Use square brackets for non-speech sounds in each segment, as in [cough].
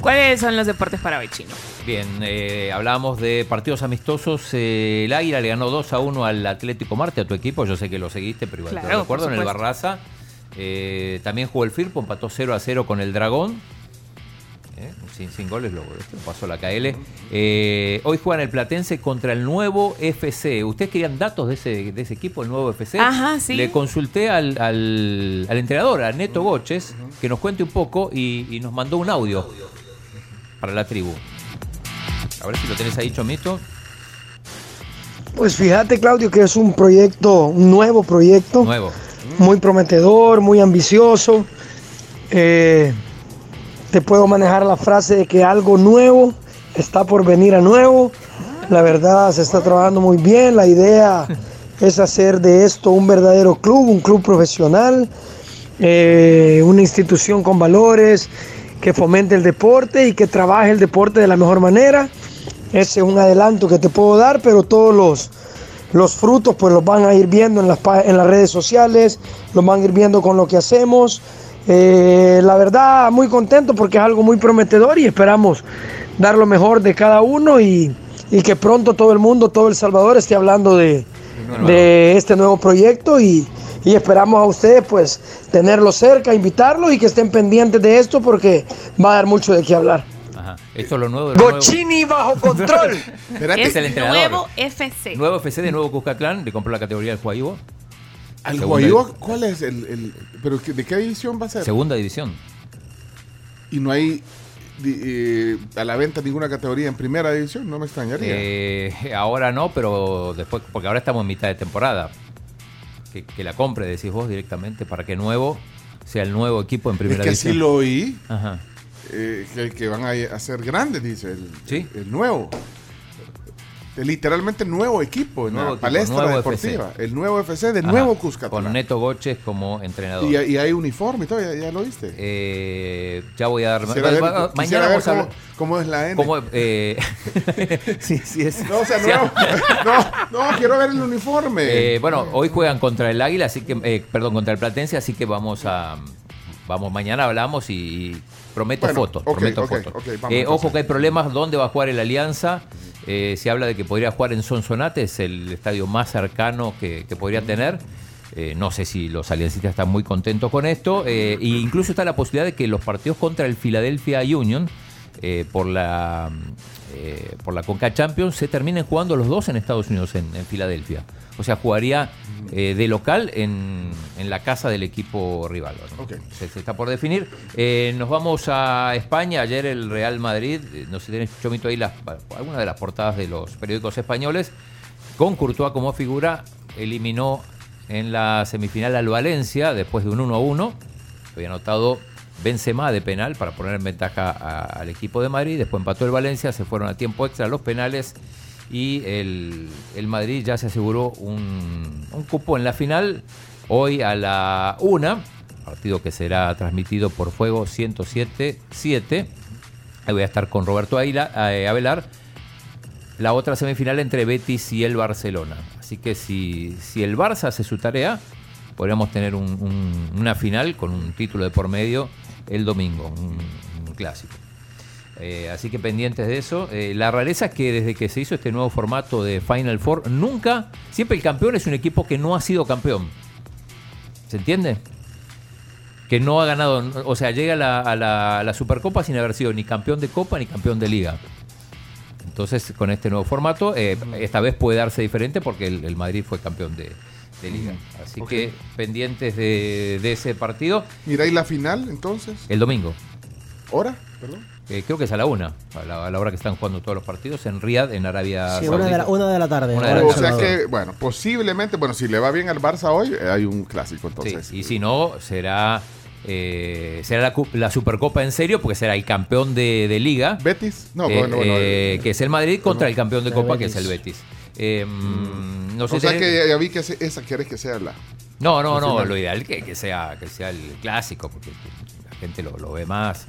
¿Cuáles son los deportes para hoy, Chino? Bien, eh, hablábamos de partidos amistosos. Eh, el Águila le ganó 2 a 1 al Atlético Marte, a tu equipo. Yo sé que lo seguiste, pero igual te Claro, lo recuerdo en el. Barraza. Eh, también jugó el Firpo, empató 0 a 0 con el Dragón. Eh, sin, sin goles lo, pasó la KL. Eh, hoy juegan el Platense contra el nuevo FC. ¿Ustedes querían datos de ese, de ese equipo, el nuevo FC? Ajá, sí. Le consulté al, al- al entrenador, a Neto Goches, que nos cuente un poco y, y nos mandó un audio para la tribu. A ver si lo tenés ahí, Chomito. Pues fíjate, Claudio, que es un proyecto, un nuevo proyecto, Nuevo. muy prometedor, muy ambicioso. Eh, te puedo manejar la frase de que algo nuevo está por venir a nuevo. La verdad, se está trabajando muy bien. La idea [laughs] es hacer de esto un verdadero club, un club profesional, eh, una institución con valores que fomente el deporte y que trabaje el deporte de la mejor manera. Ese es un adelanto que te puedo dar, pero todos los, los frutos pues los van a ir viendo en las, en las redes sociales, los van a ir viendo con lo que hacemos. Eh, la verdad, muy contento porque es algo muy prometedor y esperamos dar lo mejor de cada uno y, y que pronto todo el mundo, todo El Salvador esté hablando de, de este nuevo proyecto y, y esperamos a ustedes pues tenerlo cerca, invitarlos y que estén pendientes de esto porque va a dar mucho de qué hablar. Ajá. Esto es lo nuevo. Bochini bajo control. [laughs] Es el entrenador. nuevo FC. Nuevo FC de Nuevo Cuscatlán, le compró la categoría del Guaybo. ¿al Guayúa cuál es el, el- pero de qué división va a ser? Segunda división. Y no hay eh, a la venta ninguna categoría en primera división, no me extrañaría. Eh, ahora no, pero después, porque ahora estamos en mitad de temporada. Que, que la compre, decís vos directamente, para que Nuevo sea el nuevo equipo en es primera que así división. lo oí, Ajá. eh, que, que van a, ser grandes, dice el, Sí. el nuevo. Literalmente nuevo equipo en Nuevo la equipo, palestra nuevo deportiva. El nuevo FC de Ajá. nuevo Cuscatlán. Con Neto Goches como entrenador. Y, y hay uniforme y todo, ya, ya lo viste. Eh, ya voy a dar. Quisiera ver, quisiera mañana ver cómo, es la N. cómo, eh, [laughs] sí, sí es. No, o sea, Sí, no, no, quiero ver el uniforme. Eh, bueno, hoy juegan contra el Águila, así que, eh, perdón, contra el Platense, así que vamos a, vamos, mañana hablamos y, y prometo Bueno, fotos, prometo fotos. vamos, Eh, ojo que hay problemas, ¿dónde va a jugar el Alianza? Eh, se habla de que podría jugar en Sonsonate, es el estadio más cercano que, podría tener. Eh, no sé si los aliancistas están muy contentos con esto. eh, e incluso está la posibilidad de que los partidos contra el Philadelphia Union por la eh, por la Conca Champions se terminen jugando los dos en Estados Unidos, en, en Filadelfia. O sea, jugaría eh, de local en, en la casa del equipo rival. Se, se está por definir. Eh, nos vamos a España. Ayer el Real Madrid, no sé si tenés Chomito ahí las, alguna de las portadas de los periódicos españoles, con Courtois como figura, eliminó en la semifinal al Valencia después de un 1 a 1. Había anotado Benzema de penal para poner en ventaja al equipo de Madrid. Después empató el Valencia, se fueron a tiempo extra los penales y el, el Madrid ya se aseguró un, un cupo en la final. Hoy a la 1, partido que será transmitido por Fuego 107-7. Ahí voy a estar con Roberto Aila, eh, Avelar. La otra semifinal entre Betis y el Barcelona. Así que si, si el Barça hace su tarea, podríamos tener un- un- una final con un título de por medio el domingo, un, un clásico. Eh, así que pendientes de eso. Eh, la rareza es que desde que se hizo este nuevo formato de Final Four, nunca, siempre el campeón es un equipo que no ha sido campeón. ¿Se entiende? Que no ha ganado, o sea, llega a la, a la- a la Supercopa sin haber sido ni campeón de Copa ni campeón de Liga. Entonces, con este nuevo formato, eh, esta vez puede darse diferente porque el, el Madrid fue campeón de, de Liga. Así que pendientes de, de ese partido Mira, ¿y la final entonces? el domingo. ¿Hora? Perdón. Eh, creo que es a la una, a la, a la hora que están jugando todos los partidos en Riyadh, en Arabia Sí, una de, la, una de la tarde. Una de hora la de O sea que, bueno, posiblemente, bueno, si le va bien al Barça hoy, eh, hay un clásico Sí, entonces. y si no, será eh, será la, cu- la Supercopa en serio, porque será el campeón de, de liga. Betis. No, eh, bueno, bueno, eh, eh, que es el Madrid contra el campeón de Copa, que es el Betis. Eh, mm, no sé o sea que ya, vi que esa quieres que sea la. no, no, no, lo ideal que, que sea que sea el clásico, porque la gente lo, lo ve más.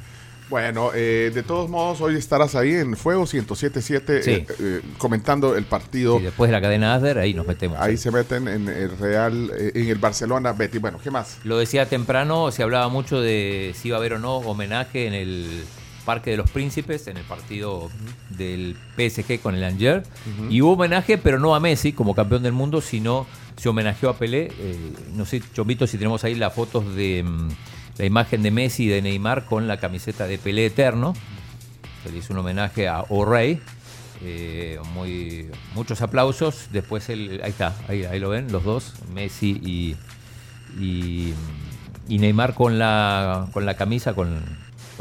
Bueno, eh, de todos modos, hoy estarás ahí en Fuego 1077 Sí. eh, eh, comentando el partido. Y después de la cadena Asder, ahí nos metemos. Ahí se meten en el Real, en el Barcelona Betis. Bueno, ¿qué más? Lo decía temprano, se hablaba mucho de si iba a haber o no homenaje en el Parque de los Príncipes, en el partido del PSG con el Angers. Y hubo homenaje, pero no a Messi como campeón del mundo, sino se homenajeó a Pelé. Eh, no sé, Chombito, si tenemos ahí las fotos de mm, la imagen de Messi y de Neymar con la camiseta de Pelé Eterno. Se le hizo un homenaje a O'Reilly. Eh, muy, muchos aplausos. Después, el, ahí está, ahí, ahí lo ven, los dos, Messi y, y, y Neymar con la, con la camisa, con,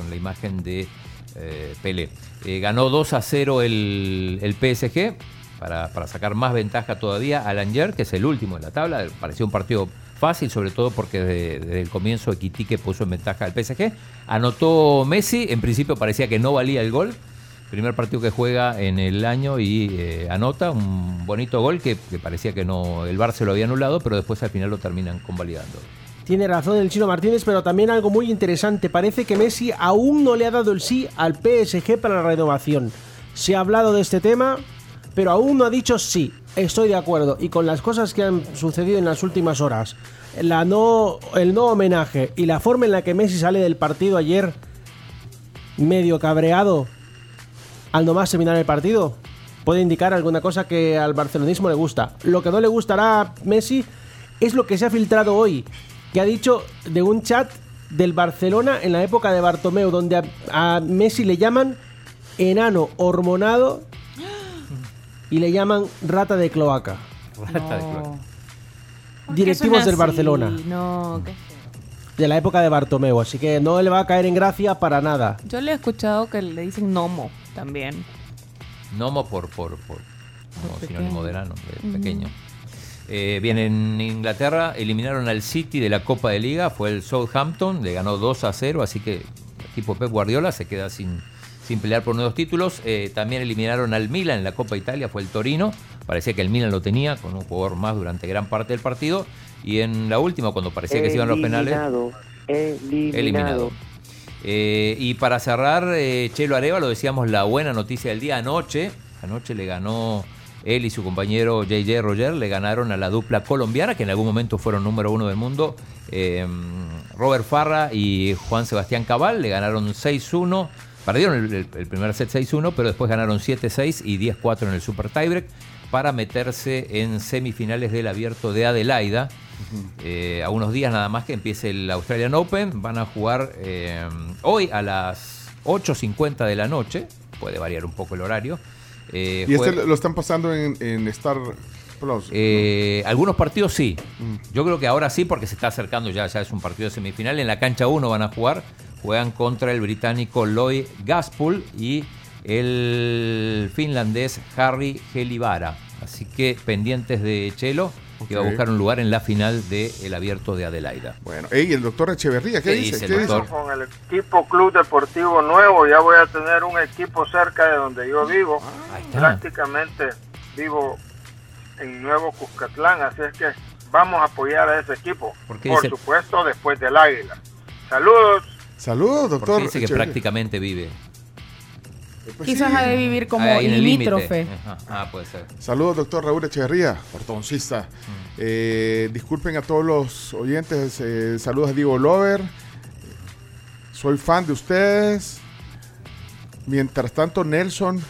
con la imagen de eh, Pelé. Eh, ganó 2 a 0 el, el PSG para, para sacar más ventaja todavía al Angers, que es el último en la tabla. Parecía un partido fácil, sobre todo porque desde, el comienzo Equitique puso en ventaja al PSG. Anotó Messi, en principio parecía que no valía el gol. Primer partido que juega en el año y eh, anota un bonito gol que, parecía que no el Barça lo había anulado, pero después al final lo terminan convalidando. Tiene razón el chino Martínez, pero también algo muy interesante. Parece que Messi aún no le ha dado el sí al PSG para la renovación. Se ha hablado de este tema, pero aún no ha dicho sí. Estoy de acuerdo. Y con las cosas que han sucedido en las últimas horas, la no, el no homenaje y la forma en la que Messi sale del partido ayer, medio cabreado, al nomás terminar el partido, puede indicar alguna cosa que al barcelonismo le gusta. Lo que no le gustará a Messi es lo que se ha filtrado hoy, que ha dicho de un chat del Barcelona en la época de Bartomeu, donde a, a Messi le llaman enano hormonado y le llaman rata de cloaca. Rata de cloaca. ¿Por qué Directivos del? Barcelona, No, qué de la época de Bartomeu, así que no le va a caer en gracia para nada. Yo le he escuchado que le dicen Nomo también. Nomo por, por, por como sinónimo de enano, de pequeño. Eh, bien, en Inglaterra eliminaron al City de la Copa de Liga, fue el Southampton, le ganó 2 a 0, así que el equipo Pep Guardiola se queda sin, sin pelear por nuevos títulos. Eh, también eliminaron al Milan en la Copa Italia, fue el Torino, parecía que el Milan lo tenía con un jugador más durante gran parte del partido. Y en la última, cuando parecía que se iban los penales, eliminado. Eh, y para cerrar, eh, Chelo Areva, lo decíamos, la buena noticia del día anoche. Anoche le ganó él y su compañero JJ Roger, le ganaron a la dupla colombiana, que en algún momento fueron número uno del mundo. eh, Robert Farra y Juan Sebastián Cabal le ganaron 6-1. Perdieron el, el- el primer set 6-1, pero después ganaron 7-6 y 10-4 en el Super Tiebreak para meterse en semifinales del abierto de Adelaida. Eh, a unos días nada más que empiece el Australian Open. Van a jugar eh, hoy a las 8.50 de la noche. Puede variar un poco el horario. Eh, Y este lo están pasando en, en Star Plus. eh, algunos partidos sí. Yo creo que ahora sí, porque se está acercando ya, ya es un partido de semifinal. En la cancha 1 van a jugar. Juegan contra el británico Lloyd Gaspul y el finlandés Harry Gelivara. Así que pendientes de Chelo, que va a buscar un lugar en la final del abierto de Adelaida. Bueno, ey, el doctor Echeverría, ¿qué, ¿Qué dice? dice el ¿Qué dice? doctor? con el equipo Club Deportivo Nuevo. Ya voy a tener un equipo cerca de donde yo vivo. Está. Prácticamente vivo en Nuevo Cuscatlán, así es que vamos a apoyar a ese equipo. ¿Por qué Por dice- supuesto, después del Águila. Saludos. Saludos, Porque doctor. dice que Echeverría. prácticamente vive. Pues Quizás sí. ha de vivir como el limítrofe. Ah, puede ser. Saludos, doctor Raúl Echeverría, ortodoncista. Eh, disculpen a todos los oyentes. eh, saludos a Diego Lover. Soy fan de ustedes. Mientras tanto, Nelson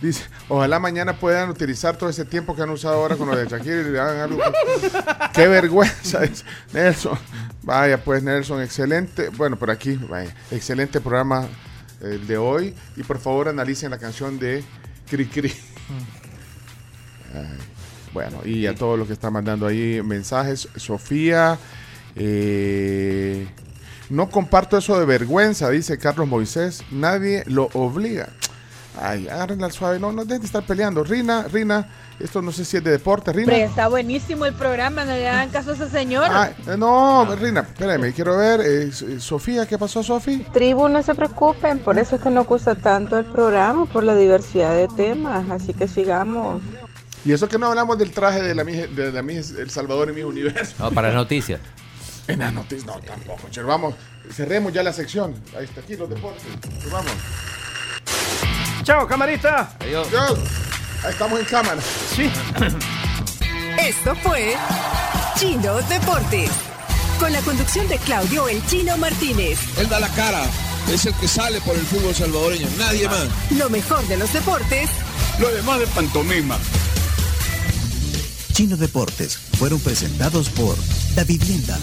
dice: Ojalá mañana puedan utilizar todo ese tiempo que han usado ahora con lo de Shakira y le hagan algo. [laughs] Qué vergüenza, dice Nelson. Vaya, pues, Nelson, excelente. Bueno, por aquí, vaya, excelente programa el de hoy. Y por favor, analicen la canción de Cri Cri. Ay, bueno, y a todos los que están mandando ahí mensajes. Sofía, eh, no comparto eso de vergüenza, dice Carlos Moisés. Nadie lo obliga. Ay, agárrenla al suave. No, no dejen de estar peleando. Rina, Rina, esto no sé si es de deporte. Rina. Está buenísimo el programa, no le hagan caso a ese señor. Ay, eh, no, Rina, espérame, quiero ver. eh, S- Sofía, ¿qué pasó, Sofi? Tribu, no se preocupen, por eso es que nos gusta tanto el programa, por la diversidad de temas, así que sigamos. Y eso que no hablamos del traje de la Miss, de la Miss El Salvador y mi universo. No, para noticias. [laughs] En las noticias, no, tampoco. Che, vamos, cerremos ya la sección. Ahí está aquí los deportes. Vamos. Chao, camarita. Adiós. Ahí estamos en cámara. Sí. Esto fue Chino Deportes. Con la conducción de Claudio El Chino Martínez. Él da la cara, es el que sale por el fútbol salvadoreño, nadie más. Lo mejor de los deportes Lo demás de pantomima. Chino Deportes fueron presentados por Da Vivienda,